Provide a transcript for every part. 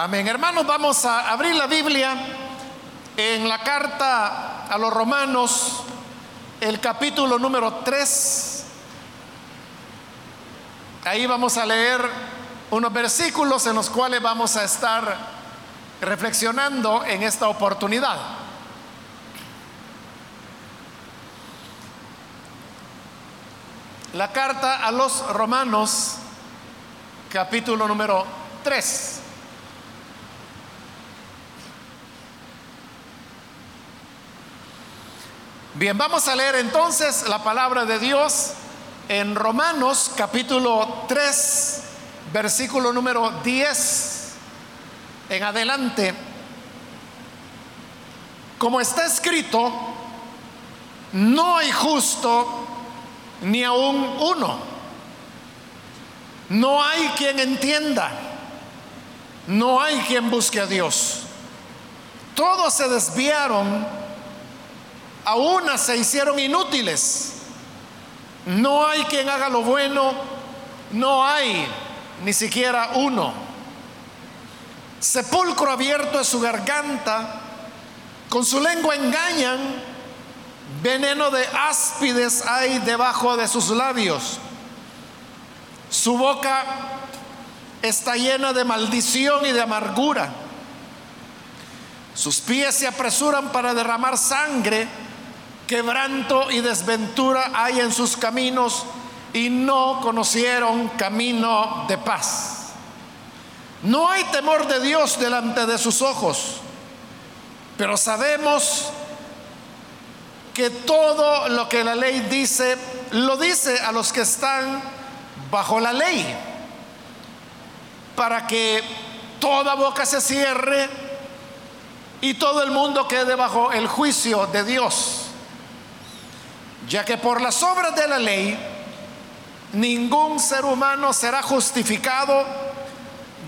Amén. Hermanos, vamos a abrir la Biblia en la carta a los romanos, el capítulo número 3. Ahí vamos a leer unos versículos en los cuales vamos a estar reflexionando en esta oportunidad. La carta a los romanos, capítulo número 3. Bien, vamos a leer entonces la palabra de Dios en Romanos capítulo 3, versículo número 10 en adelante. Como está escrito, no hay justo ni aún uno. No hay quien entienda. No hay quien busque a Dios. Todos se desviaron, a una se hicieron inútiles. No hay quien haga lo bueno, no hay ni siquiera uno. Sepulcro abierto es su garganta, con su lengua engañan, veneno de áspides hay debajo de sus labios. Su boca está llena de maldición y de amargura. Sus pies se apresuran para derramar sangre quebranto y desventura hay en sus caminos y no conocieron camino de paz. No hay temor de Dios delante de sus ojos, pero sabemos que todo lo que la ley dice, lo dice a los que están bajo la ley, para que toda boca se cierre y todo el mundo quede bajo el juicio de Dios ya que por las obras de la ley ningún ser humano será justificado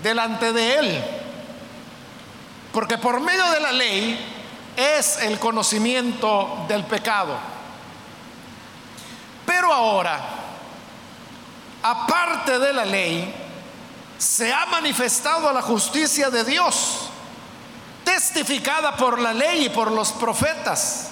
delante de él, porque por medio de la ley es el conocimiento del pecado. Pero ahora, aparte de la ley, se ha manifestado la justicia de Dios, testificada por la ley y por los profetas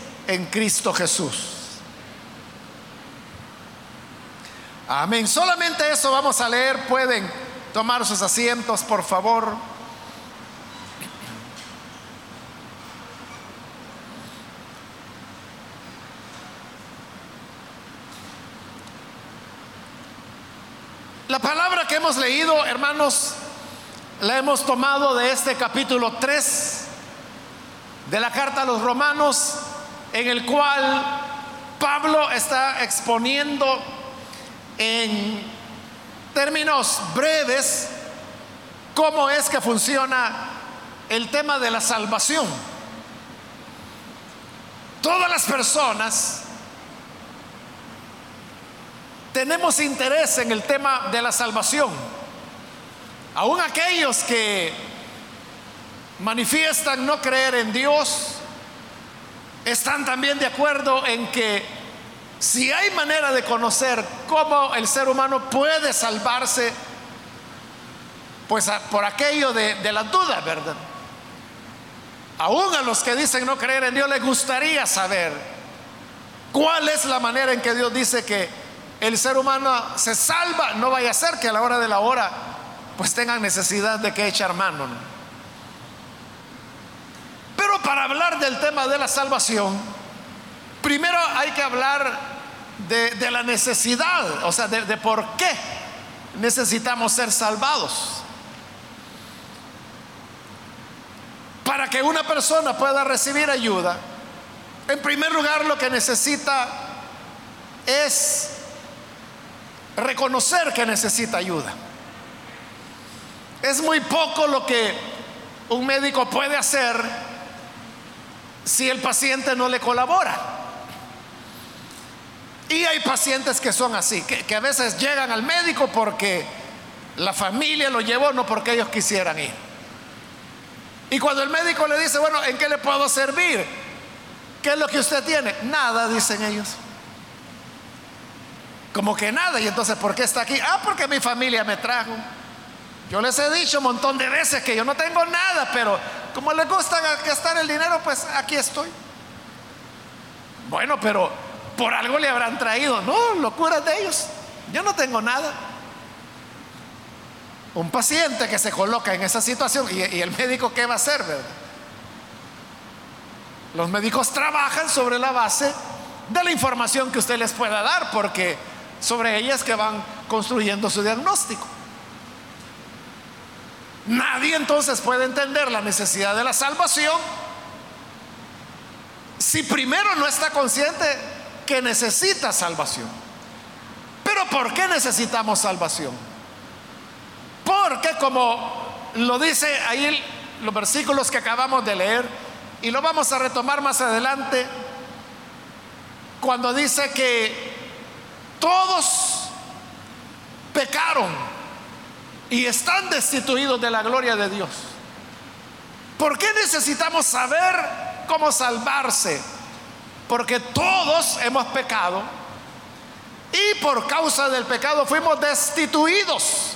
en Cristo Jesús. Amén. Solamente eso vamos a leer. Pueden tomar sus asientos, por favor. La palabra que hemos leído, hermanos, la hemos tomado de este capítulo 3 de la carta a los romanos en el cual Pablo está exponiendo en términos breves cómo es que funciona el tema de la salvación. Todas las personas tenemos interés en el tema de la salvación. Aún aquellos que manifiestan no creer en Dios, están también de acuerdo en que si hay manera de conocer cómo el ser humano puede salvarse, pues por aquello de, de la duda, ¿verdad? Aún a los que dicen no creer en Dios les gustaría saber cuál es la manera en que Dios dice que el ser humano se salva, no vaya a ser que a la hora de la hora pues tengan necesidad de que echar mano. Pero para hablar del tema de la salvación, primero hay que hablar de, la necesidad, o sea, de, por qué necesitamos ser salvados. Para que una persona pueda recibir ayuda, en primer lugar lo que necesita es reconocer que necesita ayuda. Es muy poco lo que un médico puede hacer si el paciente no le colabora. Y hay pacientes que son así, que, a veces llegan al médico porque la familia lo llevó, no porque ellos quisieran ir. Y cuando el médico le dice, bueno, ¿en qué le puedo servir? ¿Qué es lo que usted tiene? Nada, dicen ellos. Como que nada. Y entonces, ¿por qué está aquí? Ah, porque mi familia me trajo. Yo les he dicho un montón de veces que yo no tengo nada, pero como les gusta gastar el dinero, pues aquí estoy. Bueno, pero por algo le habrán traído. No, locuras de ellos. Yo no tengo nada. Un paciente que se coloca en esa situación y, el médico qué va a hacer, ¿verdad? Los médicos trabajan sobre la base de la información que usted les pueda dar, porque sobre ellas que van construyendo su diagnóstico. Nadie entonces puede entender la necesidad de la salvación si primero no está consciente que necesita salvación. Pero ¿por qué necesitamos salvación? Porque como lo dice ahí los versículos que acabamos de leer, y lo vamos a retomar más adelante, cuando dice que todos pecaron y están destituidos de la gloria de Dios. ¿Por qué necesitamos saber cómo salvarse? Porque todos hemos pecado y por causa del pecado fuimos destituidos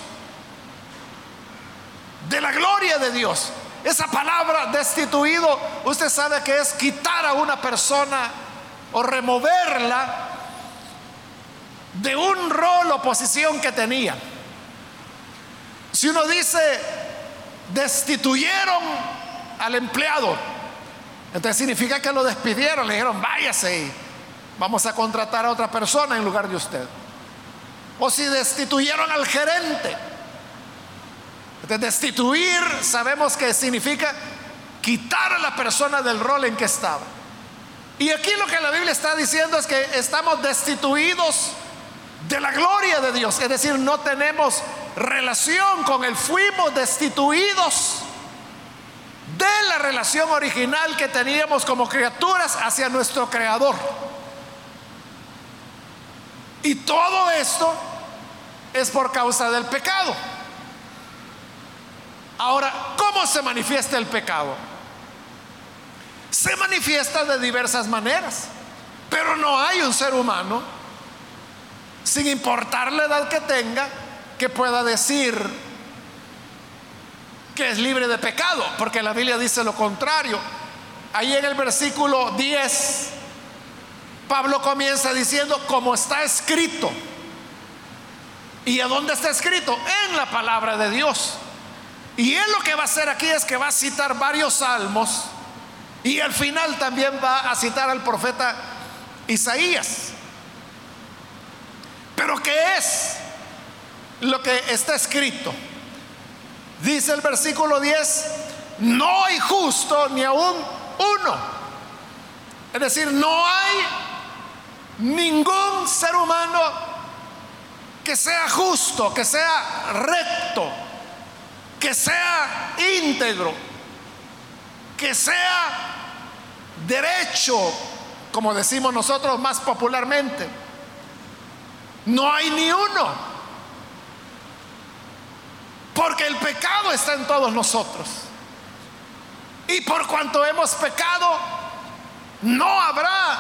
de la gloria de Dios. Esa palabra destituido, usted sabe que es quitar a una persona o removerla de un rol o posición que tenía. Si uno dice, destituyeron al empleado, entonces significa que lo despidieron, le dijeron, váyase vamos a contratar a otra persona en lugar de usted. O si destituyeron al gerente. Entonces, destituir sabemos que significa quitar a la persona del rol en que estaba. Y aquí lo que la Biblia está diciendo es que estamos destituidos de la gloria de Dios. Es decir, no tenemos relación con Él. Fuimos destituidos de la relación original que teníamos como criaturas hacia nuestro Creador. Y todo esto es por causa del pecado. Ahora, ¿cómo se manifiesta el pecado? Se manifiesta de diversas maneras, pero no hay un ser humano, sin importar la edad que tenga, que pueda decir que es libre de pecado, porque la Biblia dice lo contrario. Ahí en el versículo 10, Pablo comienza diciendo, como está escrito. ¿Y a dónde está escrito? En la palabra de Dios. Y él lo que va a hacer aquí es que va a citar varios salmos y al final también va a citar al profeta Isaías. Pero ¿qué es? Lo que está escrito. Dice el versículo 10, no hay justo ni aún uno. Es decir, no hay ningún ser humano que sea justo, que sea recto, que sea íntegro, que sea derecho, como decimos nosotros más popularmente. No hay ni uno. Porque el pecado está en todos nosotros. Y por cuanto hemos pecado, no habrá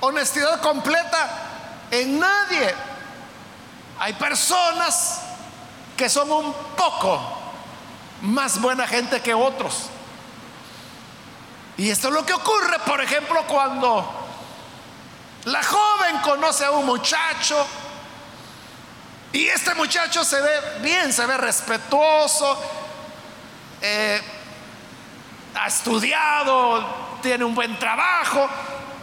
honestidad completa en nadie. Hay personas que son un poco más buena gente que otros. Y esto es lo que ocurre, por ejemplo, cuando la joven conoce a un muchacho y este muchacho se ve bien, se ve respetuoso, eh, ha estudiado, tiene un buen trabajo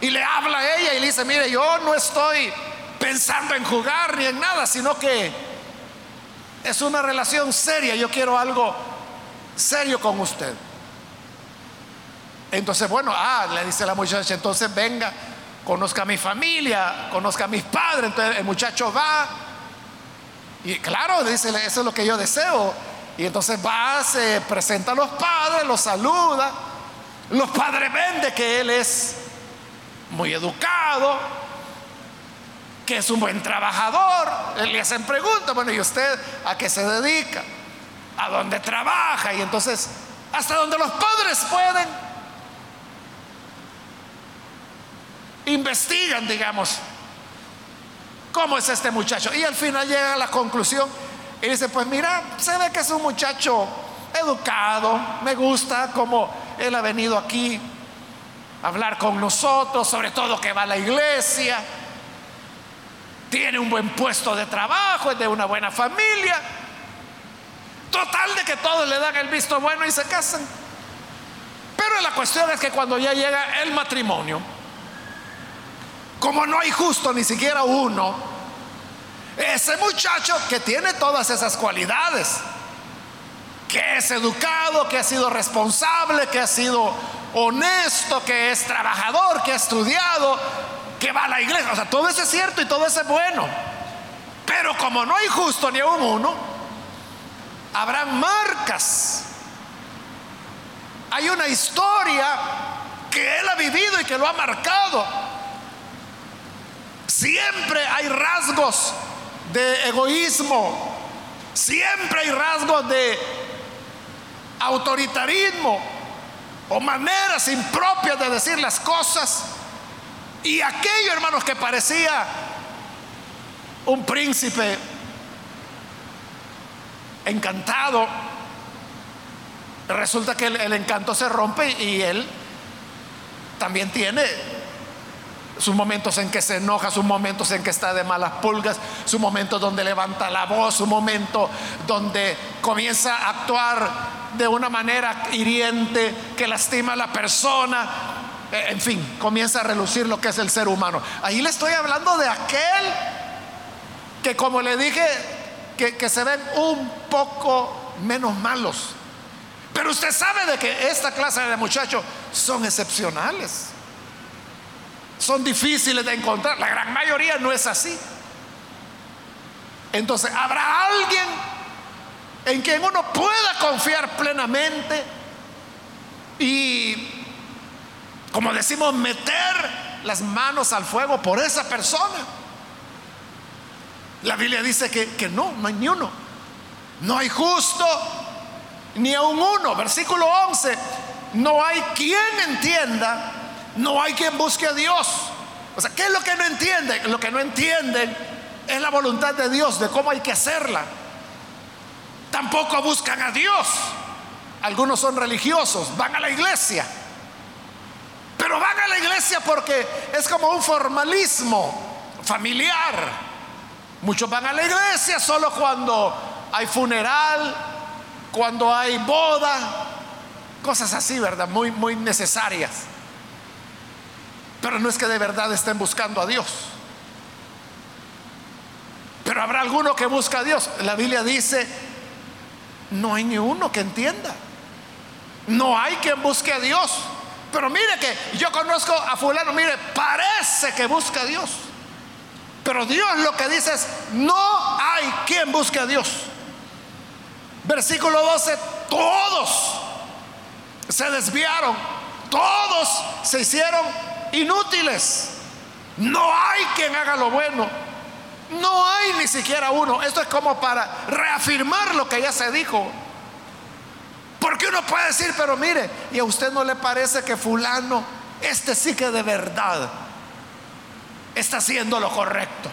y le habla a ella y le dice, mire, yo no estoy pensando en jugar ni en nada, sino que es una relación seria, yo quiero algo serio con usted. Entonces, bueno, ah, le dice la muchacha, entonces venga, conozca a mi familia, conozca a mis padres, entonces el muchacho va y claro, dice, eso es lo que yo deseo. Y entonces va, se presenta a los padres, los saluda. Los padres ven de que él es muy educado, que es un buen trabajador. Le hacen preguntas, bueno, ¿y usted a qué se dedica? ¿A dónde trabaja? Y entonces, hasta donde los padres pueden, investigan, digamos, cómo es este muchacho. Y al final llega a la conclusión y dice, pues mira, se ve que es un muchacho educado, me gusta cómo él ha venido aquí a hablar con nosotros, sobre todo que va a la iglesia, tiene un buen puesto de trabajo, es de una buena familia. Total de que todos le dan el visto bueno y se casan. Pero la cuestión es que cuando ya llega el matrimonio, como no hay justo ni siquiera uno, ese muchacho que tiene todas esas cualidades, que es educado, que ha sido responsable, que ha sido honesto, que es trabajador, que ha estudiado, que va a la iglesia. O sea, todo eso es cierto y todo eso es bueno. Pero como no hay justo ni aún uno, habrán marcas. Hay una historia que él ha vivido y que lo ha marcado. Siempre hay rasgos de egoísmo, siempre hay rasgos de autoritarismo o maneras impropias de decir las cosas. Y aquello, hermanos, que parecía un príncipe encantado, resulta que el, encanto se rompe y él también tiene sus momentos en que se enoja, sus momentos en que está de malas pulgas, sus momentos donde levanta la voz, su momento donde comienza a actuar de una manera hiriente que lastima a la persona. Eh, en fin, comienza a relucir lo que es el ser humano. Ahí le estoy hablando de aquel que como le dije, que, que se ven un poco menos malos. Pero usted sabe de que esta clase de muchachos son excepcionales son difíciles de encontrar. La gran mayoría no es así. Entonces, habrá alguien en quien uno pueda confiar plenamente y, como decimos, meter las manos al fuego por esa persona. La Biblia dice que, que no, no hay ni uno. No hay justo ni aun uno. Versículo 11. No hay quien entienda no hay quien busque a Dios. O sea, ¿qué es lo que no entienden? Lo que no entienden es la voluntad de Dios, de cómo hay que hacerla. Tampoco buscan a Dios. Algunos son religiosos, van a la iglesia. Pero van a la iglesia porque es como un formalismo familiar. Muchos van a la iglesia solo cuando hay funeral, cuando hay boda, cosas así, ¿verdad? Muy, muy necesarias. Pero no es que de verdad estén buscando a Dios. Pero habrá alguno que busca a Dios. La Biblia dice, no hay ni uno que entienda. No hay quien busque a Dios. Pero mire que yo conozco a fulano, mire, parece que busca a Dios. Pero Dios lo que dice es, no hay quien busque a Dios. Versículo 12, todos se desviaron, todos se hicieron inútiles. No hay quien haga lo bueno. No hay ni siquiera uno. Esto es como para reafirmar lo que ya se dijo. Porque uno puede decir, pero mire, ¿y a usted no le parece que fulano, este sí que de verdad está haciendo lo correcto?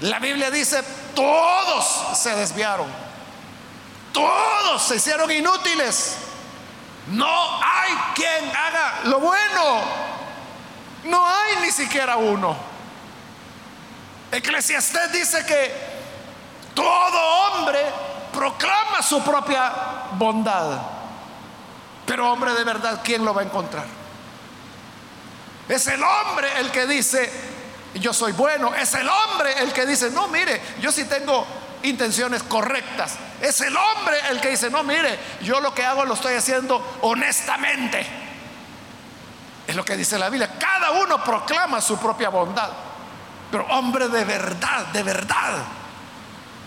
La Biblia dice, todos se desviaron. Todos se hicieron inútiles. No hay quien haga lo bueno. No hay ni siquiera uno. Eclesiastés dice que todo hombre proclama su propia bondad. Pero hombre de verdad, ¿quién lo va a encontrar? Es el hombre el que dice, yo soy bueno. Es el hombre el que dice, no, mire, yo sí tengo intenciones correctas. Es el hombre el que dice, no, mire, yo lo que hago lo estoy haciendo honestamente. Es lo que dice la Biblia. Cada uno proclama su propia bondad. Pero hombre de verdad, de verdad,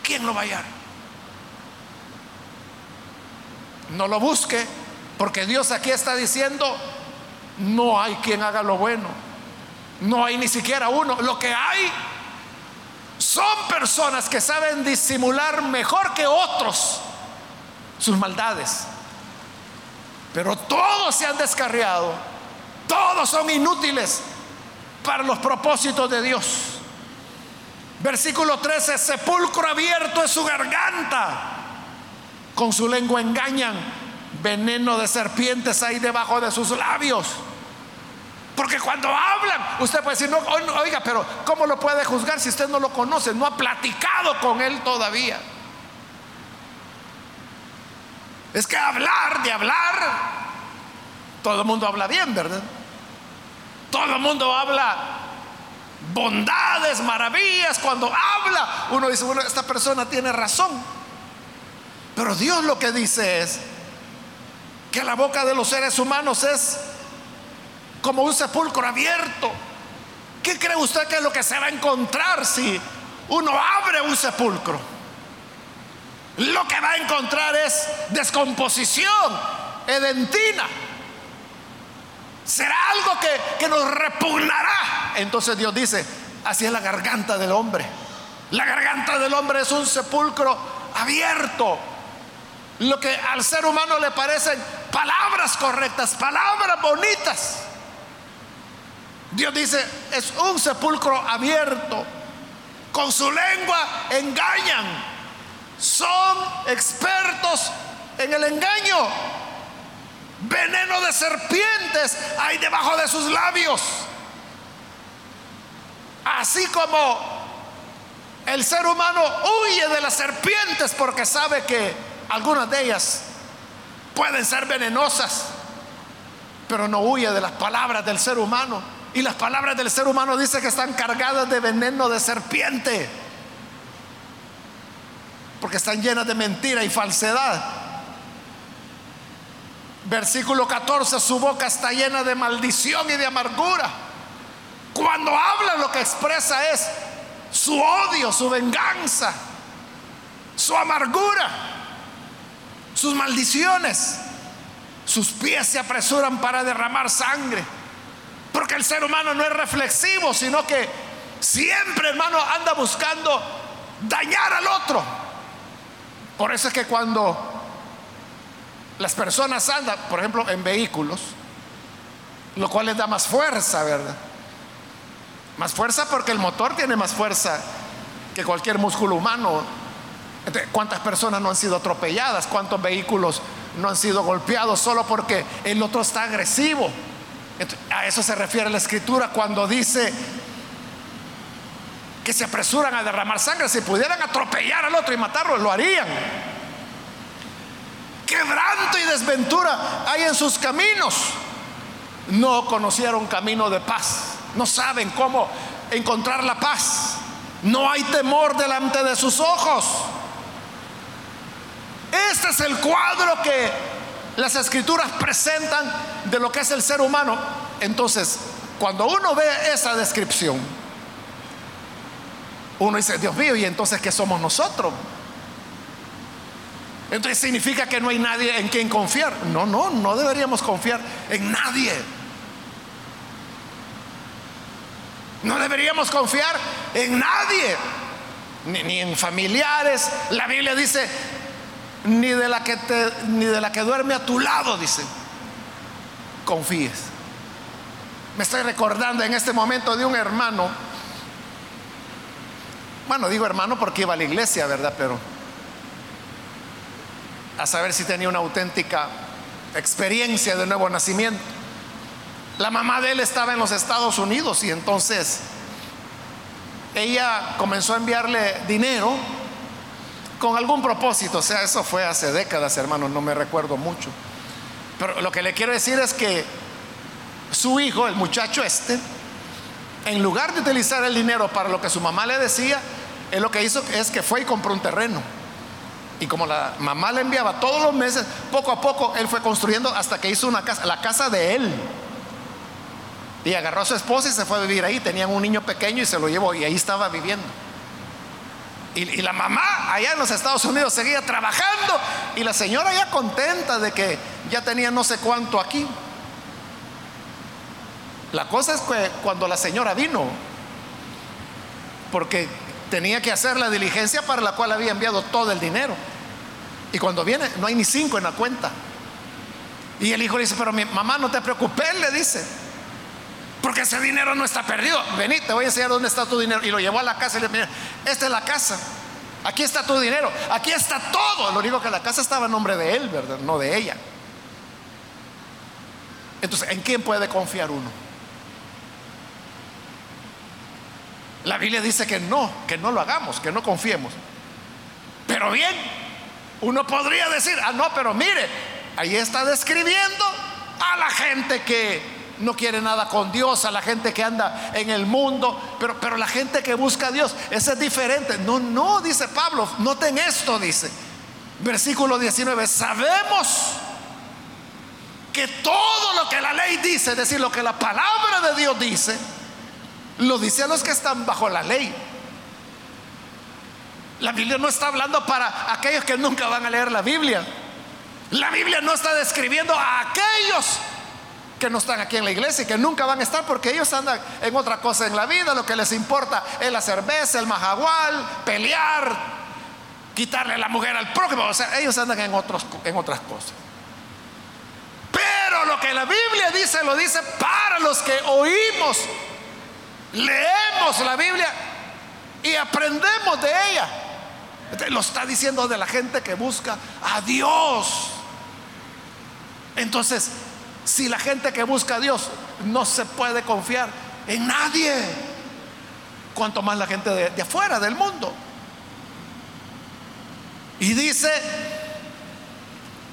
¿quién lo va a hallar? No lo busque, porque Dios aquí está diciendo, no hay quien haga lo bueno. No hay ni siquiera uno. Lo que hay son personas que saben disimular mejor que otros sus maldades. Pero todos se han descarriado. Todos son inútiles para los propósitos de Dios. Versículo 13, sepulcro abierto es su garganta. Con su lengua engañan. Veneno de serpientes hay debajo de sus labios. Porque cuando hablan, usted puede decir, no, oiga, pero ¿cómo lo puede juzgar si usted no lo conoce? No ha platicado con él todavía. Es que hablar de hablar, todo el mundo habla bien, ¿verdad? Todo el mundo habla bondades, maravillas. Cuando habla, uno dice, bueno, esta persona tiene razón. Pero Dios lo que dice es que la boca de los seres humanos es como un sepulcro abierto. ¿Qué cree usted que es lo que se va a encontrar si uno abre un sepulcro? Lo que va a encontrar es descomposición, edentina. Será algo que, que nos repugnará. Entonces Dios dice, así es la garganta del hombre. La garganta del hombre es un sepulcro abierto. Lo que al ser humano le parecen palabras correctas, palabras bonitas. Dios dice, es un sepulcro abierto. Con su lengua engañan. Son expertos en el engaño. Veneno de serpientes hay debajo de sus labios. Así como el ser humano huye de las serpientes porque sabe que algunas de ellas pueden ser venenosas, pero no huye de las palabras del ser humano. Y las palabras del ser humano dice que están cargadas de veneno de serpiente. Porque están llenas de mentira y falsedad. Versículo 14, su boca está llena de maldición y de amargura. Cuando habla lo que expresa es su odio, su venganza, su amargura, sus maldiciones. Sus pies se apresuran para derramar sangre. Porque el ser humano no es reflexivo, sino que siempre, hermano, anda buscando dañar al otro. Por eso es que cuando las personas andan, por ejemplo, en vehículos, lo cual les da más fuerza, ¿verdad? Más fuerza porque el motor tiene más fuerza que cualquier músculo humano. ¿Cuántas personas no han sido atropelladas? ¿Cuántos vehículos no han sido golpeados solo porque el otro está agresivo? A eso se refiere la escritura cuando dice que se apresuran a derramar sangre. Si pudieran atropellar al otro y matarlo, lo harían. Quebranto y desventura hay en sus caminos. No conocieron camino de paz. No saben cómo encontrar la paz. No hay temor delante de sus ojos. Este es el cuadro que las escrituras presentan de lo que es el ser humano. Entonces, cuando uno ve esa descripción, uno dice, Dios mío, ¿y entonces qué somos nosotros? Entonces significa que no hay nadie en quien confiar. No, no, no deberíamos confiar en nadie. No deberíamos confiar en nadie, ni, en familiares. La Biblia dice, ni de la que te, ni de la que duerme a tu lado, dice. Confíes. Me estoy recordando en este momento de un hermano. Bueno, digo hermano porque iba a la iglesia, ¿verdad? Pero a saber si tenía una auténtica experiencia de nuevo nacimiento. La mamá de él estaba en los Estados Unidos y entonces ella comenzó a enviarle dinero con algún propósito. O sea, eso fue hace décadas, hermanos, no me recuerdo mucho. Pero lo que le quiero decir es que su hijo, el muchacho este, en lugar de utilizar el dinero para lo que su mamá le decía, él lo que hizo es que fue y compró un terreno. Y como la mamá le enviaba todos los meses, poco a poco él fue construyendo hasta que hizo una casa, la casa de él. Y agarró a su esposa y se fue a vivir ahí. Tenían un niño pequeño y se lo llevó y ahí estaba viviendo. Y, la mamá allá en los Estados Unidos seguía trabajando y la señora ya contenta de que ya tenía no sé cuánto aquí. La cosa es que cuando la señora vino, porque tenía que hacer la diligencia para la cual había enviado todo el dinero. Y cuando viene, no hay ni cinco en la cuenta. Y el hijo le dice, pero mi mamá, no te preocupes, le dice. Porque ese dinero no está perdido. Vení, te voy a enseñar dónde está tu dinero. Y lo llevó a la casa y le dijo, esta es la casa. Aquí está tu dinero. Aquí está todo. Lo único que la casa estaba en nombre de él, ¿verdad? No de ella. Entonces, ¿en quién puede confiar uno? La Biblia dice que no, que no lo hagamos, que no confiemos. Pero bien, uno podría decir, ah, no, pero mire, ahí está describiendo a la gente que no quiere nada con Dios, a la gente que anda en el mundo, pero, pero la gente que busca a Dios, ese es diferente. No, no, dice Pablo, noten esto, dice, versículo 19, sabemos que todo lo que la ley dice, es decir, lo que la palabra de Dios dice, lo dice a los que están bajo la ley. La Biblia no está hablando para aquellos que nunca van a leer la Biblia. La Biblia no está describiendo a aquellos que no están aquí en la iglesia y que nunca van a estar porque ellos andan en otra cosa en la vida, lo que les importa es la cerveza, el majagual, pelear, quitarle la mujer al prójimo, o sea, ellos andan en, otros, en otras cosas. Pero lo que la Biblia dice, lo dice para los que oímos, leemos la Biblia y aprendemos de ella. Lo está diciendo de la gente que busca a Dios. Entonces, si la gente que busca a Dios no se puede confiar en nadie, cuanto más la gente de, afuera del mundo. Y dice,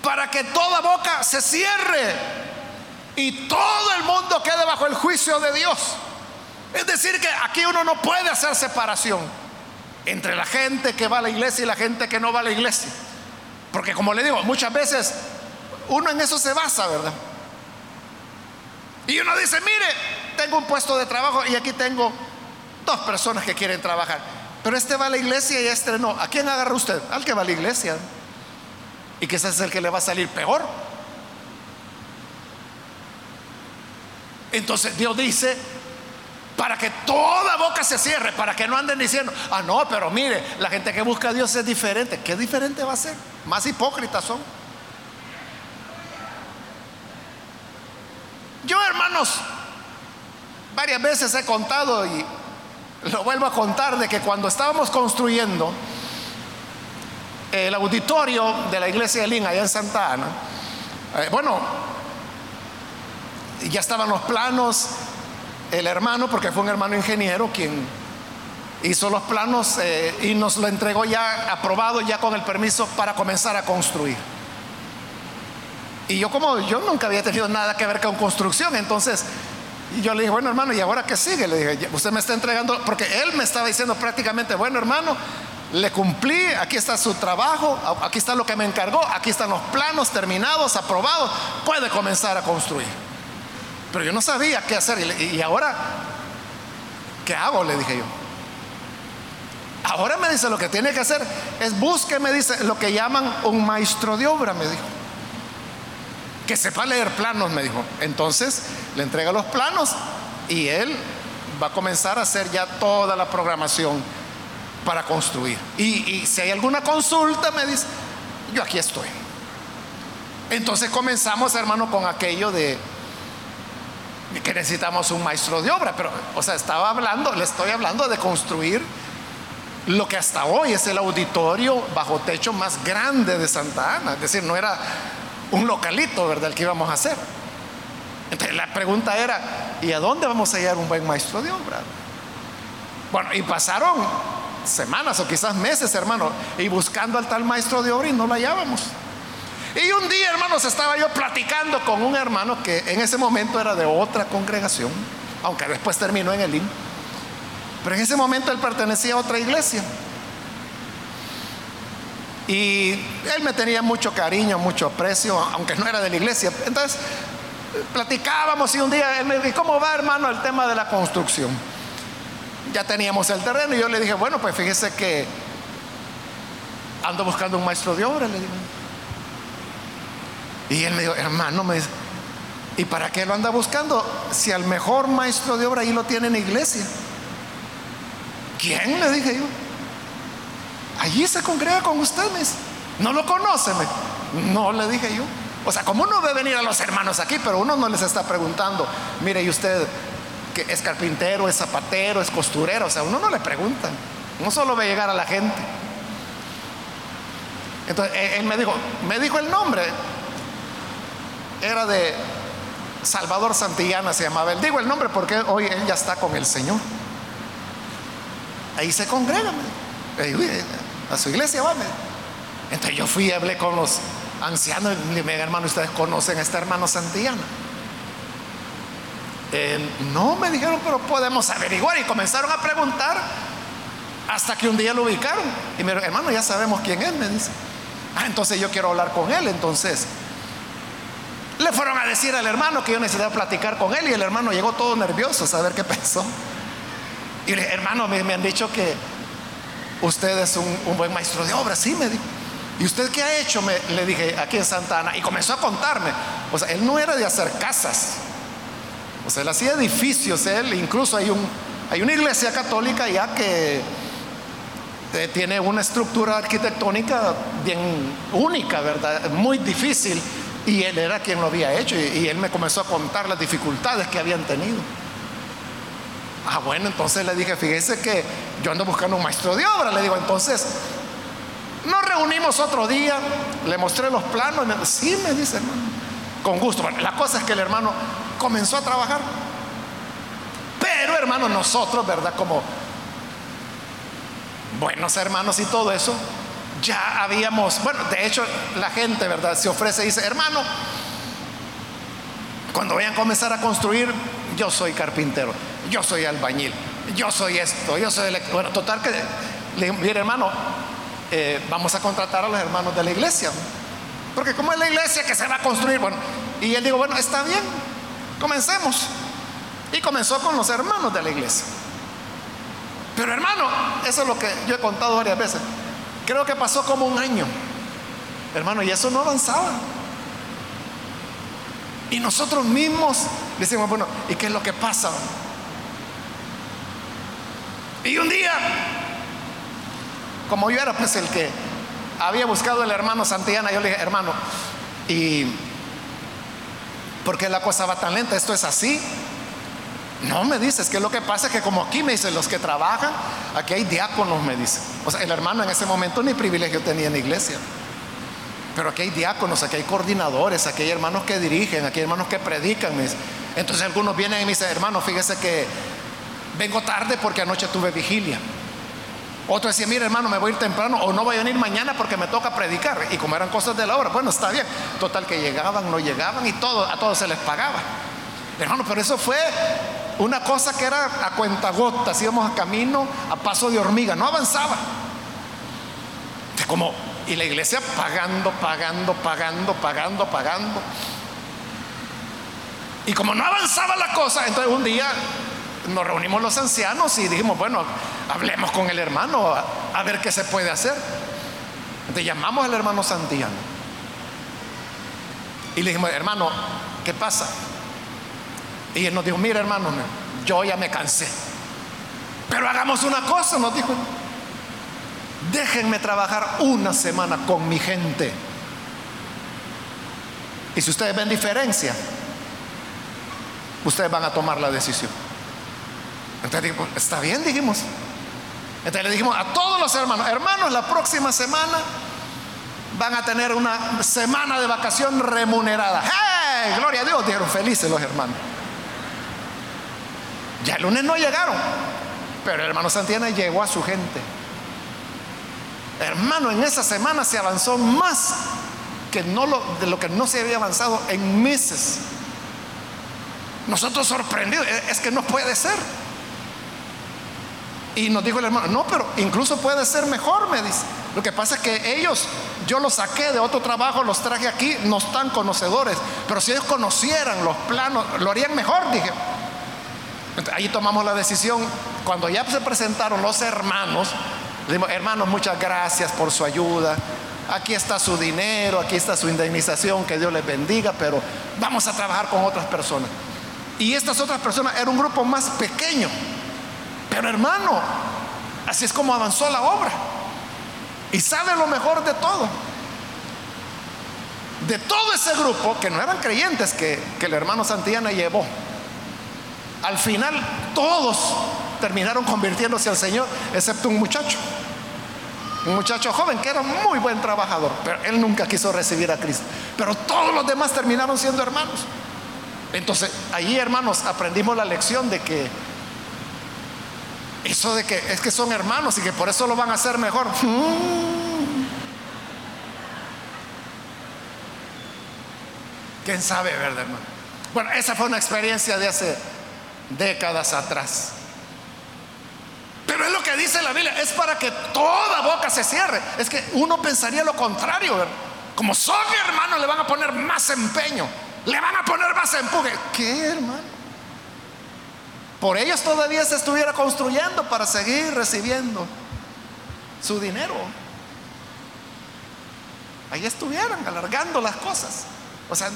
para que toda boca se cierre y todo el mundo quede bajo el juicio de Dios. Es decir, que aquí uno no puede hacer separación entre la gente que va a la iglesia y la gente que no va a la iglesia. Porque como le digo, muchas veces uno en eso se basa, ¿verdad? Y uno dice, mire, tengo un puesto de trabajo y aquí tengo dos personas que quieren trabajar. Pero este va a la iglesia y este no. ¿A quién agarra usted? Al que va a la iglesia. Y ese es el que le va a salir peor. Entonces Dios dice, para que toda boca se cierre, para que no anden diciendo, ah, no, pero mire, la gente que busca a Dios es diferente. ¿Qué diferente va a ser? Más hipócritas son. Yo, hermanos, varias veces he contado y lo vuelvo a contar de que cuando estábamos construyendo el auditorio de la iglesia de Lin allá en Santa Ana, eh, bueno, ya estaban los planos, el hermano, porque fue un hermano ingeniero quien hizo los planos eh, y nos lo entregó ya aprobado, ya con el permiso para comenzar a construir. Y yo como yo nunca había tenido nada que ver con construcción, entonces yo le dije, bueno hermano, ¿y ahora qué sigue? Le dije, usted me está entregando, porque él me estaba diciendo prácticamente, bueno hermano, le cumplí, aquí está su trabajo, aquí está lo que me encargó, aquí están los planos terminados, aprobados, puede comenzar a construir. Pero yo no sabía qué hacer. Y ahora, ¿qué hago? Le dije yo. Ahora me dice, lo que tiene que hacer es busque, me dice, lo que llaman un maestro de obra, me dijo que sepa leer planos, me dijo. Entonces le entrega los planos y él va a comenzar a hacer ya toda la programación para construir. Y, si hay alguna consulta, me dice, yo aquí estoy. Entonces comenzamos, hermano, con aquello de, que necesitamos un maestro de obra, pero, o sea, estaba hablando, le estoy hablando de construir lo que hasta hoy es el auditorio bajo techo más grande de Santa Ana. Es decir, no era un localito, ¿verdad? El que íbamos a hacer. Entonces la pregunta era, ¿y a dónde vamos a hallar un buen maestro de obra? Bueno, y pasaron semanas o quizás meses, hermano, y buscando al tal maestro de obra y no lo hallábamos. Y un día, hermanos, estaba yo platicando con un hermano que en ese momento era de otra congregación, aunque después terminó en el IN. Pero en ese momento él pertenecía a otra iglesia. Y él me tenía mucho cariño, mucho aprecio, aunque no era de la iglesia. Entonces, platicábamos y un día él me dijo, ¿cómo va hermano el tema de la construcción? Ya teníamos el terreno y yo le dije, bueno, pues fíjese que ando buscando un maestro de obra, le digo. Y él me dijo, hermano, me dice, ¿y para qué lo anda buscando? Si al mejor maestro de obra ahí lo tiene en la iglesia. ¿Quién? Le dije yo. Allí se congrega con usted, No lo conoce, No, le dije yo. O sea, como uno ve venir a los hermanos aquí, pero uno no les está preguntando, mire, ¿y usted es carpintero, es zapatero, es costurero? O sea, uno no le pregunta. No solo ve llegar a la gente. Entonces, él me dijo, me dijo el nombre. Era de Salvador Santillana, se llamaba. Él digo el nombre porque hoy él ya está con el Señor. Ahí se congrega a su iglesia va. Entonces yo fui y hablé con los ancianos y dije, hermano, ¿ustedes conocen a este hermano Santillana? no, me dijeron, pero podemos averiguar. Y comenzaron a preguntar hasta que un día lo ubicaron. Y me dijeron, hermano, ya sabemos quién es, me. Ah, entonces yo quiero hablar con él. Entonces le fueron a decir al hermano que yo necesitaba platicar con él. Y el hermano llegó todo nervioso a saber qué pensó. Y hermano, me, me han dicho que usted es un, buen maestro de obra, sí, me dijo. ¿Y usted qué ha hecho? Me, le dije, aquí en Santa Ana. Y comenzó a contarme. O sea, él no era de hacer casas. O sea, él hacía edificios. Él, incluso hay, un, hay una iglesia católica ya que eh, tiene una estructura arquitectónica bien única, ¿verdad? Muy difícil. Y él era quien lo había hecho. y él me comenzó a contar las dificultades que habían tenido. Ah, bueno, entonces le dije, fíjese que yo ando buscando un maestro de obra. Le digo, entonces, nos reunimos otro día, le mostré los planos. Me, sí, me dice, hermano, con gusto. Bueno, la cosa es que el hermano comenzó a trabajar. Pero, hermano, nosotros, ¿verdad? Como buenos hermanos y todo eso, ya habíamos, bueno, de hecho, la gente, ¿verdad? Se ofrece y dice, hermano, cuando vayan a comenzar a construir, yo soy carpintero yo soy albañil, yo soy esto, yo soy el... Bueno, total que le mire hermano, eh, vamos a contratar a los hermanos de la iglesia. Porque como es la iglesia que se va a construir, bueno, y él dijo, bueno, está bien, comencemos. Y comenzó con los hermanos de la iglesia. Pero hermano, eso es lo que yo he contado varias veces. Creo que pasó como un año. Hermano, y eso no avanzaba. Y nosotros mismos decimos, bueno, ¿y qué es lo que pasa? Y un día, como yo era pues el que había buscado el hermano Santillana, yo le dije, hermano, ¿y por qué la cosa va tan lenta? ¿Esto es así? No, me dices que lo que pasa es que como aquí me dicen los que trabajan, aquí hay diáconos, me dice. O sea, el hermano en ese momento ni privilegio tenía en la iglesia. Pero aquí hay diáconos, aquí hay coordinadores, aquí hay hermanos que dirigen, aquí hay hermanos que predican. Me Entonces algunos vienen y me dicen, hermano, fíjese que vengo tarde porque anoche tuve vigilia. Otro decía, mire hermano, me voy a ir temprano o no voy a venir mañana porque me toca predicar. Y como eran cosas de la hora, bueno, está bien. Total que llegaban, no llegaban y todo, a todos se les pagaba. Hermano, pero eso fue una cosa que era a cuenta gotas, íbamos a camino a paso de hormiga, no avanzaba. Como, y la iglesia pagando, pagando, pagando, pagando, pagando. Y como no avanzaba la cosa, entonces un día nos reunimos los ancianos y dijimos, bueno, hablemos con el hermano a, ver qué se puede hacer. Entonces llamamos al hermano Santiago y le dijimos, hermano, ¿qué pasa? Y él nos dijo, mira hermano, yo ya me cansé. Pero hagamos una cosa, nos dijo. Déjenme trabajar una semana con mi gente. Y si ustedes ven diferencia, ustedes van a tomar la decisión. Entonces dijimos, está bien, dijimos. Entonces le dijimos a todos los hermanos, hermanos, la próxima semana van a tener una semana de vacación remunerada. ¡Hey! Gloria a Dios, dijeron felices los hermanos. Ya el lunes no llegaron, pero el hermano Santiana llegó a su gente. Hermano, en esa semana se avanzó más que lo, de lo que no se había avanzado en meses. Nosotros sorprendidos, es que no puede ser. Y nos dijo el hermano, no, pero incluso puede ser mejor, me dice. Lo que pasa es que ellos, yo los saqué de otro trabajo, los traje aquí, no están conocedores, pero si ellos conocieran los planos, lo harían mejor, dije. Ahí tomamos la decisión, cuando ya se presentaron los hermanos, Decimos, hermanos, muchas gracias por su ayuda. Aquí está su dinero, aquí está su indemnización, que Dios les bendiga, pero vamos a trabajar con otras personas. Y estas otras personas era un grupo más pequeño. Pero hermano, así es como avanzó la obra. Y sabe lo mejor de todo. De todo ese grupo, que no eran creyentes que el hermano Santillana llevó, al final todos terminaron convirtiéndose al Señor, excepto un muchacho. Un muchacho joven que era muy buen trabajador, pero él nunca quiso recibir a Cristo. Pero todos los demás terminaron siendo hermanos. Entonces, ahí hermanos, aprendimos la lección de que eso de que es que son hermanos y que por eso lo van a hacer mejor. ¿Quién sabe, verdad, hermano? Bueno, esa fue una experiencia de hace décadas atrás. Pero es lo que dice la Biblia, es para que toda boca se cierre. Es que uno pensaría lo contrario. Como son hermanos, le van a poner más empeño, le van a poner más empuje. ¿Qué, hermano? Por ellos todavía se estuviera construyendo para seguir recibiendo su dinero. Ahí estuvieran alargando las cosas. O sea,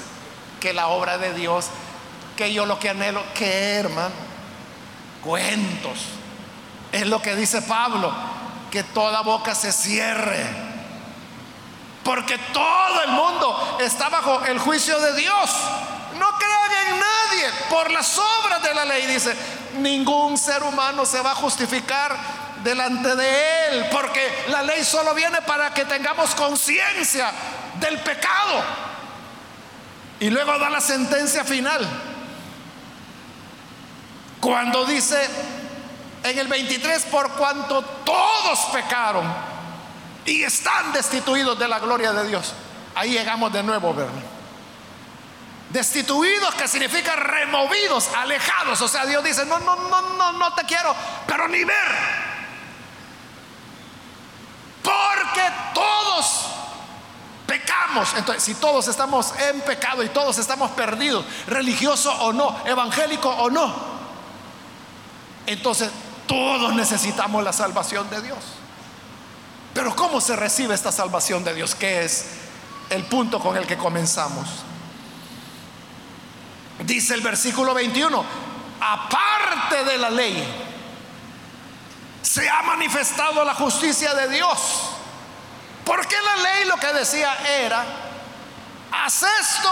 que la obra de Dios, que yo lo que anhelo, que hermano, cuentos es lo que dice Pablo, que toda boca se cierre. Porque todo el mundo está bajo el juicio de Dios. No crean en nadie por las obras de la ley. Dice, ningún ser humano se va a justificar delante de él. Porque la ley solo viene para que tengamos conciencia del pecado. Y luego da la sentencia final. Cuando dice, en el 23, por cuanto todos pecaron y están destituidos de la gloria de Dios. Ahí llegamos de nuevo, ¿verdad? Destituidos que significa removidos, alejados. O sea, Dios dice, no, no, no, no, no te quiero, pero ni ver. Porque todos pecamos. Entonces, si todos estamos en pecado y todos estamos perdidos, religioso o no, evangélico o no, entonces todos necesitamos la salvación de Dios. Pero ¿cómo se recibe esta salvación de Dios? Que es el punto con el que comenzamos. Dice el versículo 21, aparte de la ley, se ha manifestado la justicia de Dios. Porque la ley lo que decía era, haz esto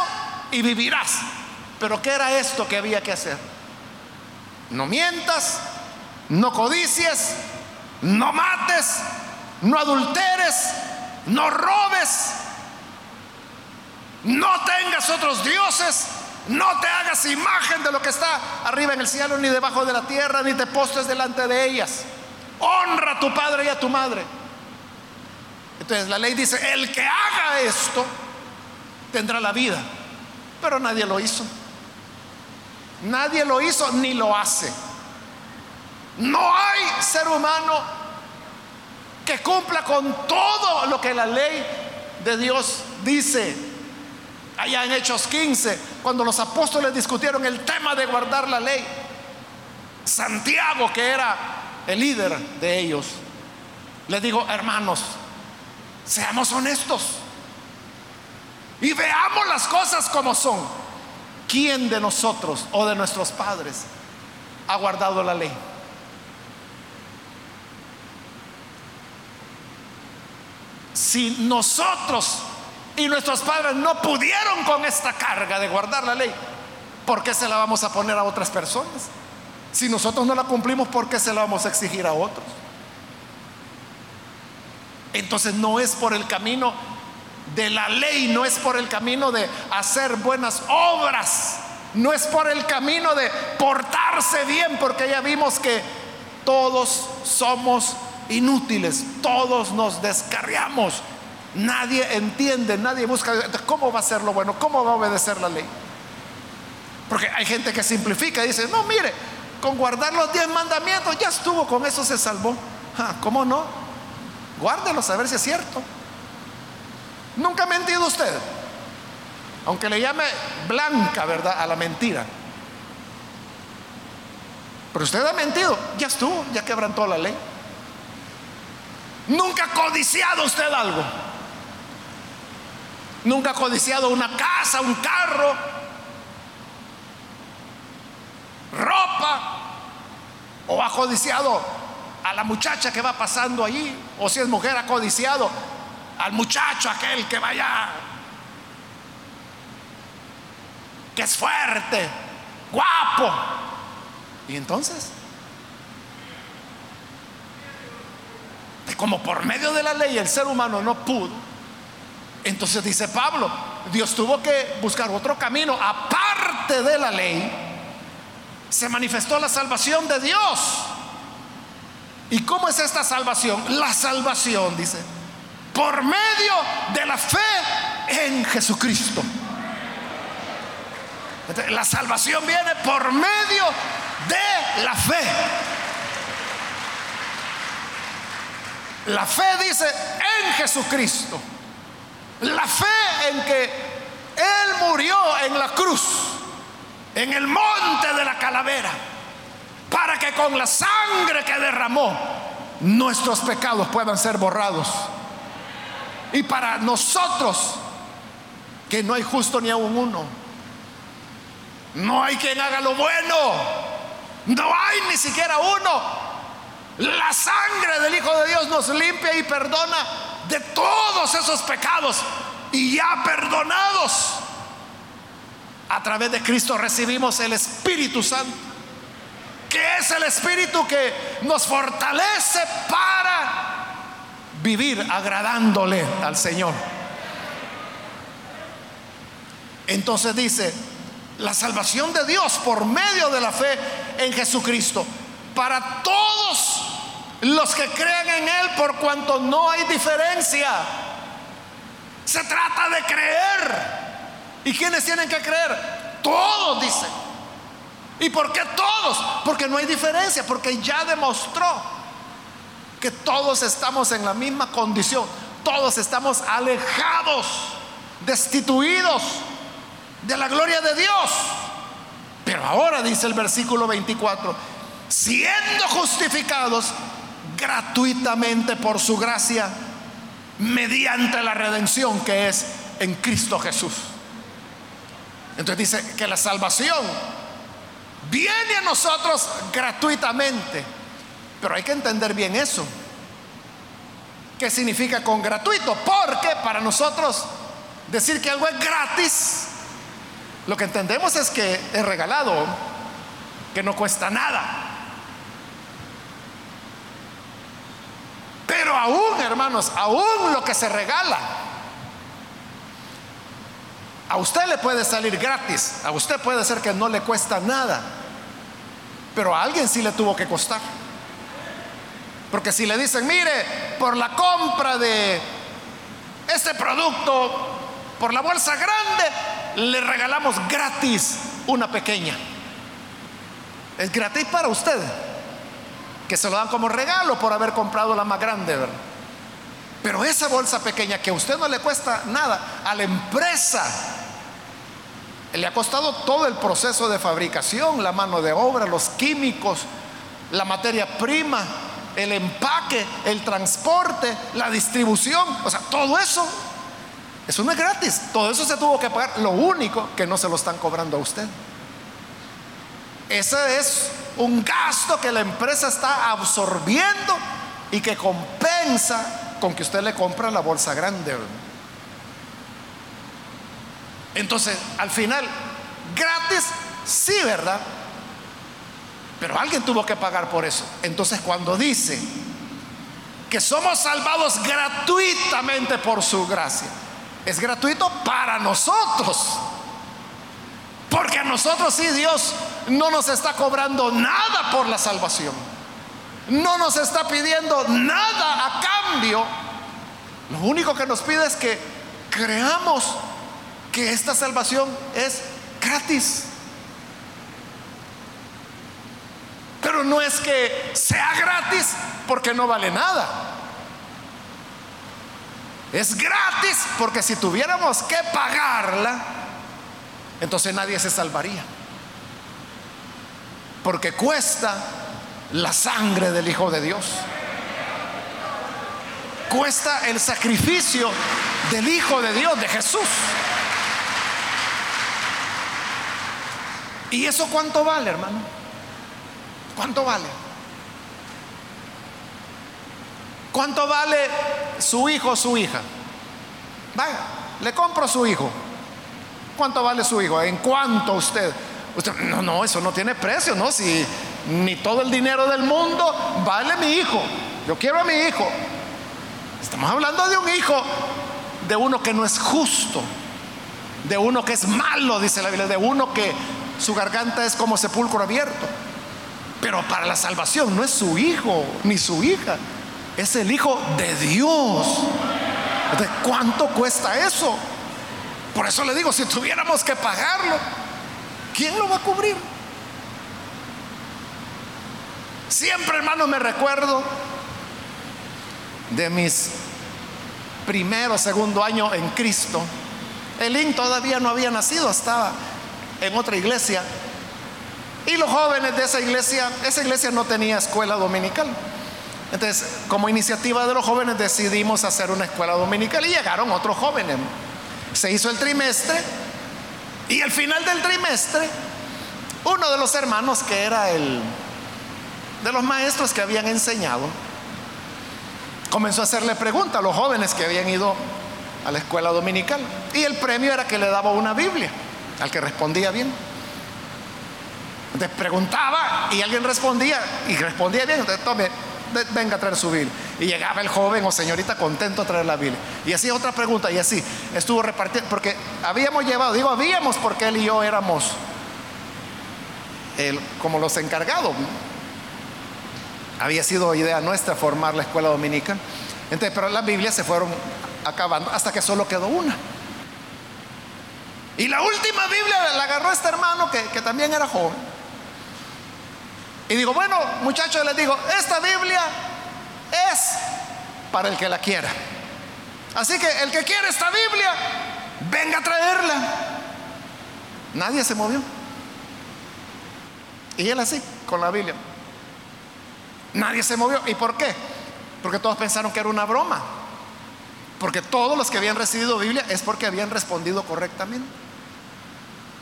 y vivirás. Pero ¿qué era esto que había que hacer? No mientas, no codicies, no mates, no adulteres, no robes, no tengas otros dioses, no te hagas imagen de lo que está arriba en el cielo, ni debajo de la tierra, ni te postes delante de ellas. Honra a tu padre y a tu madre. Entonces la ley dice, el que haga esto tendrá la vida. Pero nadie lo hizo. Nadie lo hizo ni lo hace. No hay ser humano que cumpla con todo lo que la ley de Dios dice. Allá en Hechos 15, cuando los apóstoles discutieron el tema de guardar la ley, Santiago, que era el líder de ellos, le digo, hermanos, seamos honestos y veamos las cosas como son. ¿Quién de nosotros o de nuestros padres ha guardado la ley? si nosotros y nuestros padres no pudieron con esta carga de guardar la ley, ¿por qué se la vamos a poner a otras personas? Si nosotros no la cumplimos, ¿por qué se la vamos a exigir a otros? Entonces no es por el camino de la ley, no es por el camino de hacer buenas obras, no es por el camino de portarse bien, porque ya vimos que todos somos inútiles, todos nos descarriamos. Nadie entiende, nadie busca cómo va a ser lo bueno, cómo va a obedecer la ley. Porque hay gente que simplifica y dice, no, mire, con guardar los diez mandamientos ya estuvo, con eso se salvó. ¿Cómo no? Guárdelos a ver si es cierto. Nunca ha mentido usted, aunque le llame blanca, ¿verdad? A la mentira. Pero usted ha mentido, ya estuvo, ya quebrantó la ley. Nunca ha codiciado usted algo. Nunca ha codiciado una casa, un carro, ropa, o ha codiciado a la muchacha que va pasando allí, o si es mujer ha codiciado al muchacho aquel que vaya, que es fuerte, guapo. Y entonces, como por medio de la ley el ser humano no pudo, entonces dice Pablo, Dios tuvo que buscar otro camino aparte de la ley. Se manifestó la salvación de Dios. ¿Y cómo es esta salvación? La salvación, dice, por medio de la fe en Jesucristo. La salvación viene por medio de la fe. La fe dice en Jesucristo. La fe en que Él murió en la cruz, en el monte de la calavera, para que con la sangre que derramó nuestros pecados puedan ser borrados. Y para nosotros, que no hay justo ni aún uno, no hay quien haga lo bueno, no hay ni siquiera uno. La sangre del Hijo de Dios nos limpia y perdona de todos esos pecados y ya perdonados. A través de Cristo recibimos el Espíritu Santo, que es el Espíritu que nos fortalece para vivir agradándole al Señor. Entonces dice, la salvación de Dios por medio de la fe en Jesucristo para todos los que creen en Él por cuanto no hay diferencia. Se trata de creer. ¿Y quiénes tienen que creer? Todos, dice. ¿Y por qué todos? Porque no hay diferencia, porque ya demostró que todos estamos en la misma condición. Todos estamos alejados, destituidos de la gloria de Dios. Pero ahora dice el versículo 24, siendo justificados gratuitamente por su gracia, mediante la redención que es en Cristo Jesús. Entonces dice que la salvación viene a nosotros gratuitamente, pero hay que entender bien eso. ¿Qué significa con gratuito? Porque para nosotros decir que algo es gratis, lo que entendemos es que es regalado, que no cuesta nada. Pero aún, hermanos, aún lo que se regala, a usted le puede salir gratis, a usted puede ser que no le cuesta nada, pero a alguien sí le tuvo que costar. Porque si le dicen, mire, por la compra de este producto, por la bolsa grande, le regalamos gratis una pequeña. Es gratis para usted que se lo dan como regalo por haber comprado la más grande, Pero esa bolsa pequeña que a usted no le cuesta nada, a la empresa le ha costado todo el proceso de fabricación, la mano de obra, los químicos, la materia prima, el empaque, el transporte, la distribución, o sea, todo eso, eso no es gratis, todo eso se tuvo que pagar, lo único que no se lo están cobrando a usted. Ese es un gasto que la empresa está absorbiendo y que compensa con que usted le compra la bolsa grande. Entonces, al final, gratis, sí, ¿verdad? Pero alguien tuvo que pagar por eso. Entonces, cuando dice que somos salvados gratuitamente por su gracia, es gratuito para nosotros. Porque a nosotros sí Dios no nos está cobrando nada por la salvación. No nos está pidiendo nada a cambio. Lo único que nos pide es que creamos que esta salvación es gratis. Pero no es que sea gratis porque no vale nada. Es gratis porque si tuviéramos que pagarla, entonces nadie se salvaría. Porque cuesta la sangre del Hijo de Dios. cuesta el sacrificio del Hijo de Dios, de Jesús. ¿Y eso cuánto vale, hermano? ¿Cuánto vale? ¿Cuánto vale su hijo o su hija? Vaya, le compro su hijo. ¿Cuánto vale su hijo? ¿En cuánto usted? Usted, no, no, eso no tiene precio, ¿no? Si ni todo el dinero del mundo vale mi hijo. Yo quiero a mi hijo. Estamos hablando de un hijo, de uno que no es justo, de uno que es malo, dice la Biblia, de uno que su garganta es como sepulcro abierto. Pero para la salvación no es su hijo ni su hija, es el hijo de Dios. ¿De cuánto cuesta eso? Por eso le digo, si tuviéramos que pagarlo, ¿quién lo va a cubrir? Siempre, hermano, me recuerdo de mis primero, segundo año en Cristo. Elín todavía no había nacido, estaba en otra iglesia. Y los jóvenes de esa iglesia, esa iglesia no tenía escuela dominical. Entonces, como iniciativa de los jóvenes decidimos hacer una escuela dominical y llegaron otros jóvenes. Se hizo el trimestre y al final del trimestre, uno de los hermanos que era el de los maestros que habían enseñado, comenzó a hacerle preguntas a los jóvenes que habían ido a la escuela dominical. Y el premio era que le daba una Biblia al que respondía bien. Entonces preguntaba y alguien respondía y respondía bien. Entonces tome, venga a traer su Biblia. Y llegaba el joven o señorita contento a traer la Biblia. Y hacía otra pregunta y así estuvo repartiendo. Porque habíamos llevado, digo habíamos porque él y yo éramos como los encargados. Había sido idea nuestra formar la escuela dominical. Entonces, pero las Biblias se fueron acabando hasta que solo quedó una. Y la última Biblia la agarró este hermano que también era joven. Y digo, bueno, muchachos, les digo, esta Biblia es para el que la quiera. Así que el que quiere esta Biblia, venga a traerla. Nadie se movió. Y él así, con la Biblia. Nadie se movió. ¿Y por qué? Porque todos pensaron que era una broma. Porque todos los que habían recibido Biblia es porque habían respondido correctamente.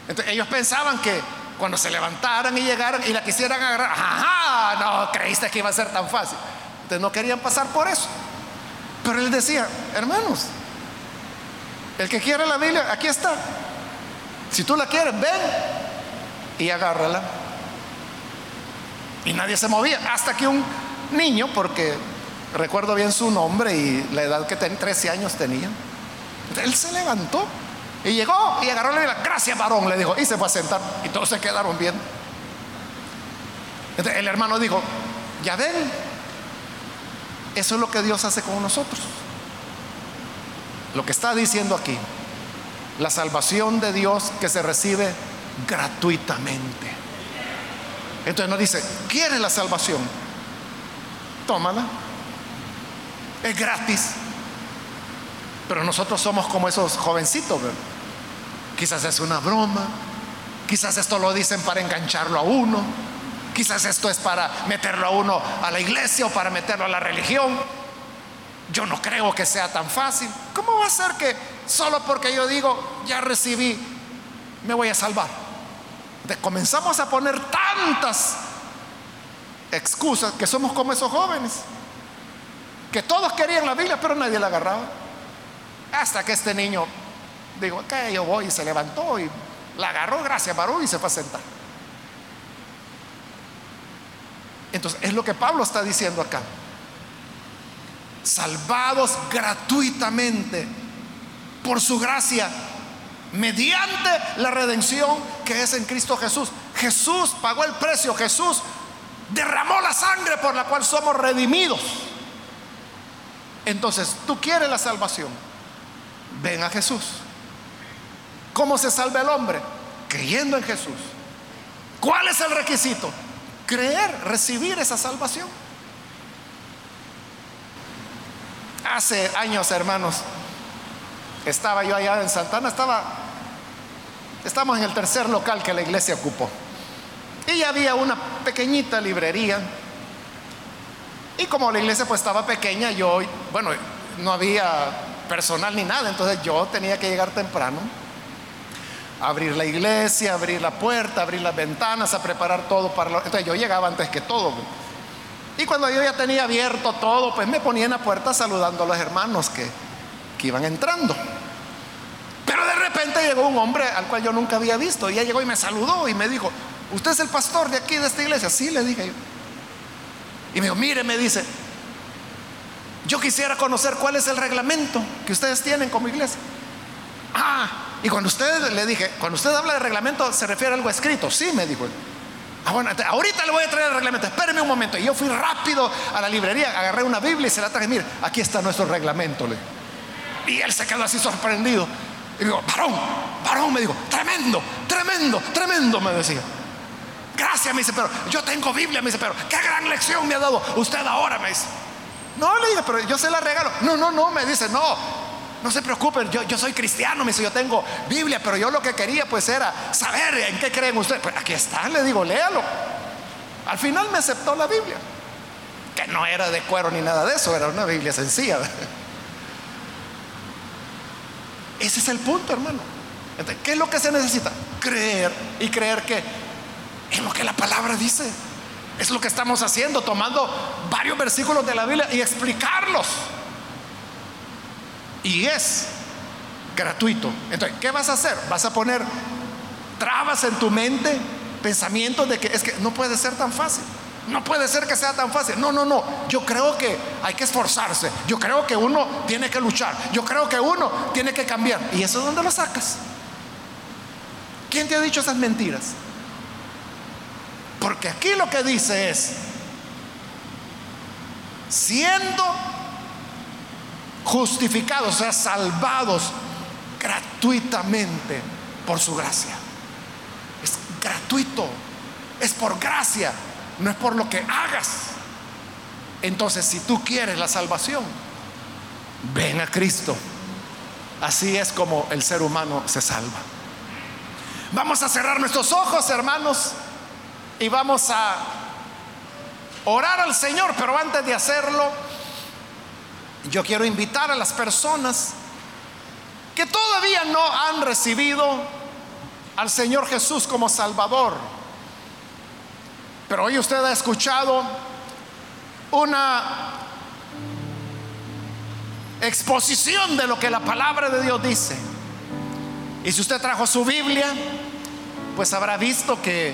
Entonces ellos pensaban que cuando se levantaran y llegaran y la quisieran agarrar, ajá, no creíste que iba a ser tan fácil. Entonces no querían pasar por eso. Pero él decía, hermanos, el que quiere la Biblia, aquí está. Si tú la quieres, ven y agárrala. Y nadie se movía. Hasta que un niño, porque recuerdo bien su nombre y la edad que tenía, 13 años tenía, él se levantó y llegó y agarró la Biblia. Gracias, varón, le dijo. Y se fue a sentar. Y todos se quedaron viendo. Entonces, el hermano dijo, ya ven, eso es lo que Dios hace con nosotros. Lo que está diciendo aquí, la salvación de Dios que se recibe gratuitamente. Entonces nos dice, ¿quieres la salvación? Tómala. Es gratis. Pero nosotros somos como esos jovencitos, Quizás es una broma, quizás esto lo dicen para engancharlo a uno, quizás esto es para meterlo a uno a la iglesia o para meterlo a la religión. Yo no creo que sea tan fácil. ¿Cómo va a ser que solo porque yo digo, ya recibí, me voy a salvar? comenzamos a poner tantas excusas que somos como esos jóvenes, que todos querían la Biblia, pero nadie la agarraba. Hasta que este niño dijo, que yo voy y se levantó y la agarró, gracias, varón, y se fue a sentar. Entonces, es lo que Pablo está diciendo acá. Salvados gratuitamente por su gracia mediante la redención que es en Cristo Jesús. Jesús pagó el precio, Jesús derramó la sangre por la cual somos redimidos. Entonces, tú quieres la salvación, ven a Jesús. ¿Cómo se salva el hombre? Creyendo en Jesús. ¿Cuál es el requisito? Creer, recibir esa salvación. Hace años, hermanos, estaba yo allá en Santana, estaba, estamos en el tercer local que la iglesia ocupó. Y había una pequeñita librería. Y como la iglesia pues estaba pequeña, yo, bueno, no había personal ni nada, entonces yo tenía que llegar temprano, abrir la iglesia, abrir la puerta, abrir las ventanas, a preparar todo para... Lo... Entonces yo llegaba antes que todo. Y cuando yo ya tenía abierto todo, pues me ponía en la puerta saludando a los hermanos que, que iban entrando. Pero de repente llegó un hombre al cual yo nunca había visto. Y ya llegó y me saludó y me dijo, ¿usted es el pastor de aquí, de esta iglesia? Sí, le dije yo. Y me dijo, mire, me dice, yo quisiera conocer cuál es el reglamento que ustedes tienen como iglesia. Ah, y cuando usted le dije, cuando usted habla de reglamento, ¿se refiere a algo escrito? Sí, me dijo. Ah, bueno, ahorita le voy a traer el reglamento, espéreme un momento. Y yo fui rápido a la librería, agarré una Biblia y se la traje. Mire, aquí está nuestro reglamento. Y él se quedó así sorprendido. Y digo, varón, varón, me dijo, tremendo, tremendo, tremendo, me decía. Gracias, me dice, pero yo tengo Biblia, me dice, pero qué gran lección me ha dado usted ahora, me dice. No, le digo, pero yo se la regalo. No, no, no, me dice, no, no se preocupen, yo, yo soy cristiano, me dice, yo tengo Biblia, pero yo lo que quería pues era saber en qué creen ustedes. Pues aquí está, le digo, léalo. Al final me aceptó la Biblia, que no era de cuero ni nada de eso, era una Biblia sencilla. Ese es el punto, hermano. ¿Qué es lo que se necesita? Creer y creer que es lo que la palabra dice. Es lo que estamos haciendo, tomando varios versículos de la Biblia y explicarlos. Y es gratuito. Entonces, ¿qué vas a hacer? Vas a poner trabas en tu mente, pensamientos de que es que no puede ser tan fácil. No puede ser que sea tan fácil. No, no, no. Yo creo que hay que esforzarse. Yo creo que uno tiene que luchar. Yo creo que uno tiene que cambiar. ¿Y eso es donde lo sacas? ¿Quién te ha dicho esas mentiras? Porque aquí lo que dice es, siendo justificados, o sea, salvados gratuitamente por su gracia. Es gratuito, es por gracia, no es por lo que hagas. Entonces, si tú quieres la salvación, ven a Cristo. Así es como el ser humano se salva. Vamos a cerrar nuestros ojos, hermanos y vamos a orar al Señor, pero antes de hacerlo, yo quiero invitar a las personas que todavía no han recibido al Señor Jesús como Salvador. Pero hoy usted ha escuchado una exposición de lo que la palabra de Dios dice. Y si usted trajo su Biblia, pues habrá visto que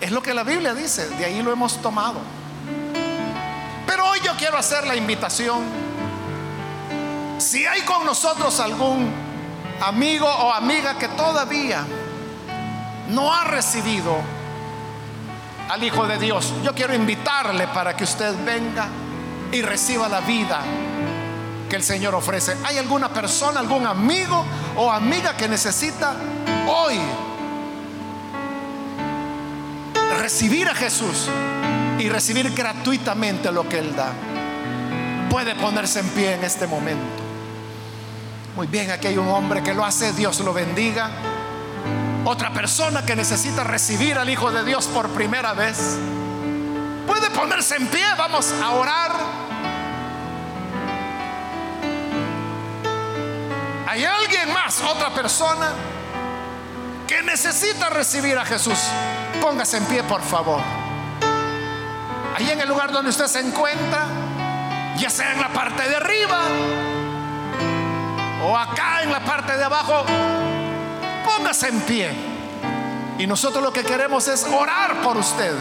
es lo que la Biblia dice, de ahí lo hemos tomado. Pero hoy yo quiero hacer la invitación. Si hay con nosotros algún amigo o amiga que todavía no ha recibido al Hijo de Dios, yo quiero invitarle para que usted venga y reciba la vida que el Señor ofrece. ¿Hay alguna persona, algún amigo o amiga que necesita hoy recibir a Jesús y recibir gratuitamente lo que Él da. Puede ponerse en pie en este momento. Muy bien, aquí hay un hombre que lo hace, Dios lo bendiga. Otra persona que necesita recibir al Hijo de Dios por primera vez. Puede ponerse en pie, vamos a orar. ¿Hay alguien más, otra persona? que necesita recibir a Jesús, póngase en pie, por favor. Ahí en el lugar donde usted se encuentra, ya sea en la parte de arriba o acá en la parte de abajo, póngase en pie. Y nosotros lo que queremos es orar por usted,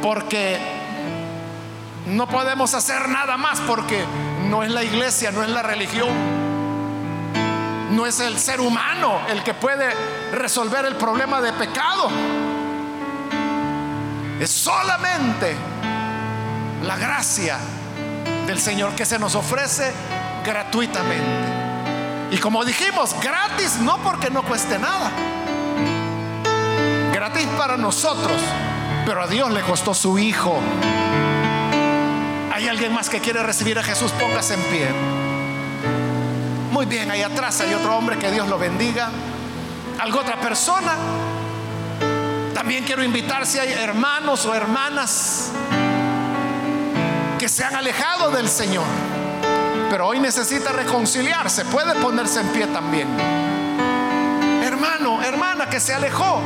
porque no podemos hacer nada más, porque no es la iglesia, no es la religión no es el ser humano el que puede resolver el problema de pecado. Es solamente la gracia del Señor que se nos ofrece gratuitamente. Y como dijimos, gratis no porque no cueste nada. Gratis para nosotros, pero a Dios le costó su Hijo. ¿Hay alguien más que quiere recibir a Jesús? Póngase en pie. Muy bien, ahí atrás hay otro hombre, que Dios lo bendiga. ¿Algo otra persona? También quiero invitar si hay hermanos o hermanas que se han alejado del Señor. pero hoy necesita reconciliarse, puede ponerse en pie también. Hermano, hermana que se alejó,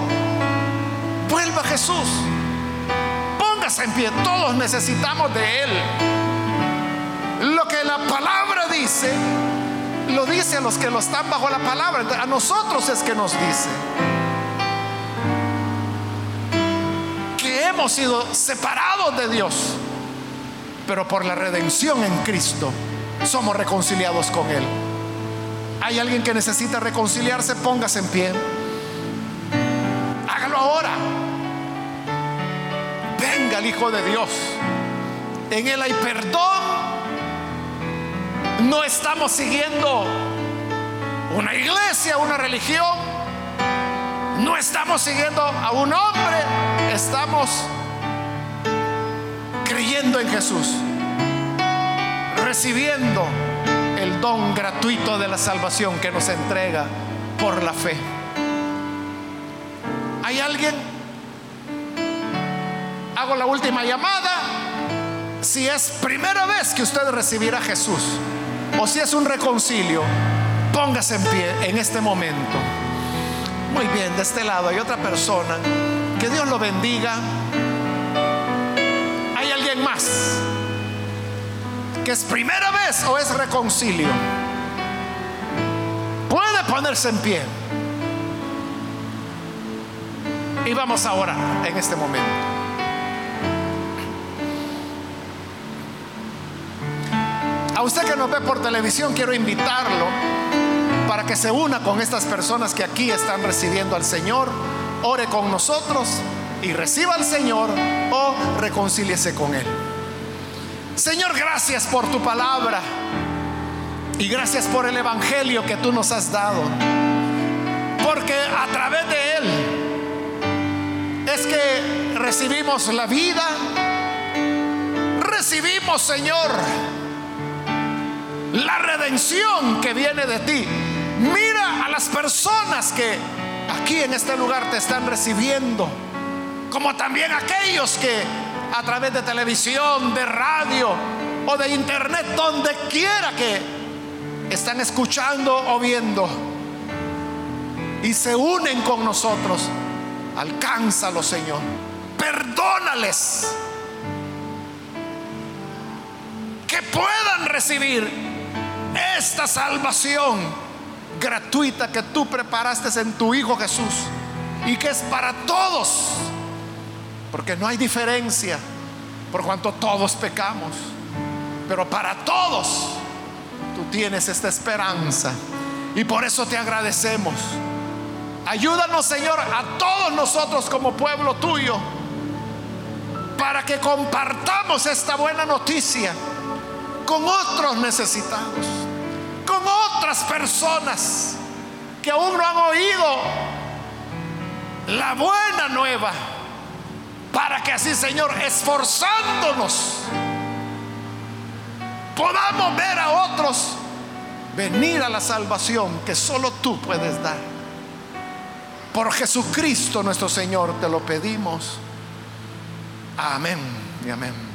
vuelva a Jesús. Póngase en pie, todos necesitamos de Él. Lo que la palabra dice, lo dice a los que lo están bajo la palabra. A nosotros es que nos dice hemos sido separados de Dios, pero por la redención en Cristo somos reconciliados con Él. Hay alguien que necesita reconciliarse, póngase en pie. Hágalo ahora. Venga el Hijo de Dios. En Él hay perdón. No estamos siguiendo una iglesia, una religión. No estamos siguiendo a un hombre. Estamos creyendo en Jesús. Recibiendo el don gratuito de la salvación que nos entrega por la fe. ¿Hay alguien? Hago la última llamada. Si es primera vez que usted recibirá a Jesús o si es un reconcilio, póngase en pie en este momento. Muy bien, de este lado hay otra persona. Que Dios lo bendiga. ¿Hay alguien más? que es primera vez o es reconcilio, puede ponerse en pie. Y vamos a orar en este momento. A usted que nos ve por televisión, quiero invitarlo para que se una con estas personas que aquí están recibiendo al Señor, ore con nosotros y reciba al Señor o reconcíliese con Él. Señor, gracias por tu palabra y gracias por el Evangelio que tú nos has dado. Porque a través de él es que recibimos la vida, recibimos, Señor, la redención que viene de ti. Mira a las personas que aquí en este lugar te están recibiendo, como también aquellos que a través de televisión, de radio o de internet, donde quiera que están escuchando o viendo y se unen con nosotros, alcánzalo, Señor. Perdónales. Que puedan recibir esta salvación gratuita que tú preparaste en tu Hijo Jesús y que es para todos porque no hay diferencia, por cuanto todos pecamos. Pero para todos tú tienes esta esperanza. Y por eso te agradecemos. Ayúdanos, Señor, a todos nosotros como pueblo tuyo, para que compartamos esta buena noticia con otros necesitados, con otras personas que aún no han oído la buena nueva para que así, Señor, esforzándonos, podamos ver a otros venir a la salvación que solo tú puedes dar. Por Jesucristo nuestro Señor te lo pedimos. Amén y amén.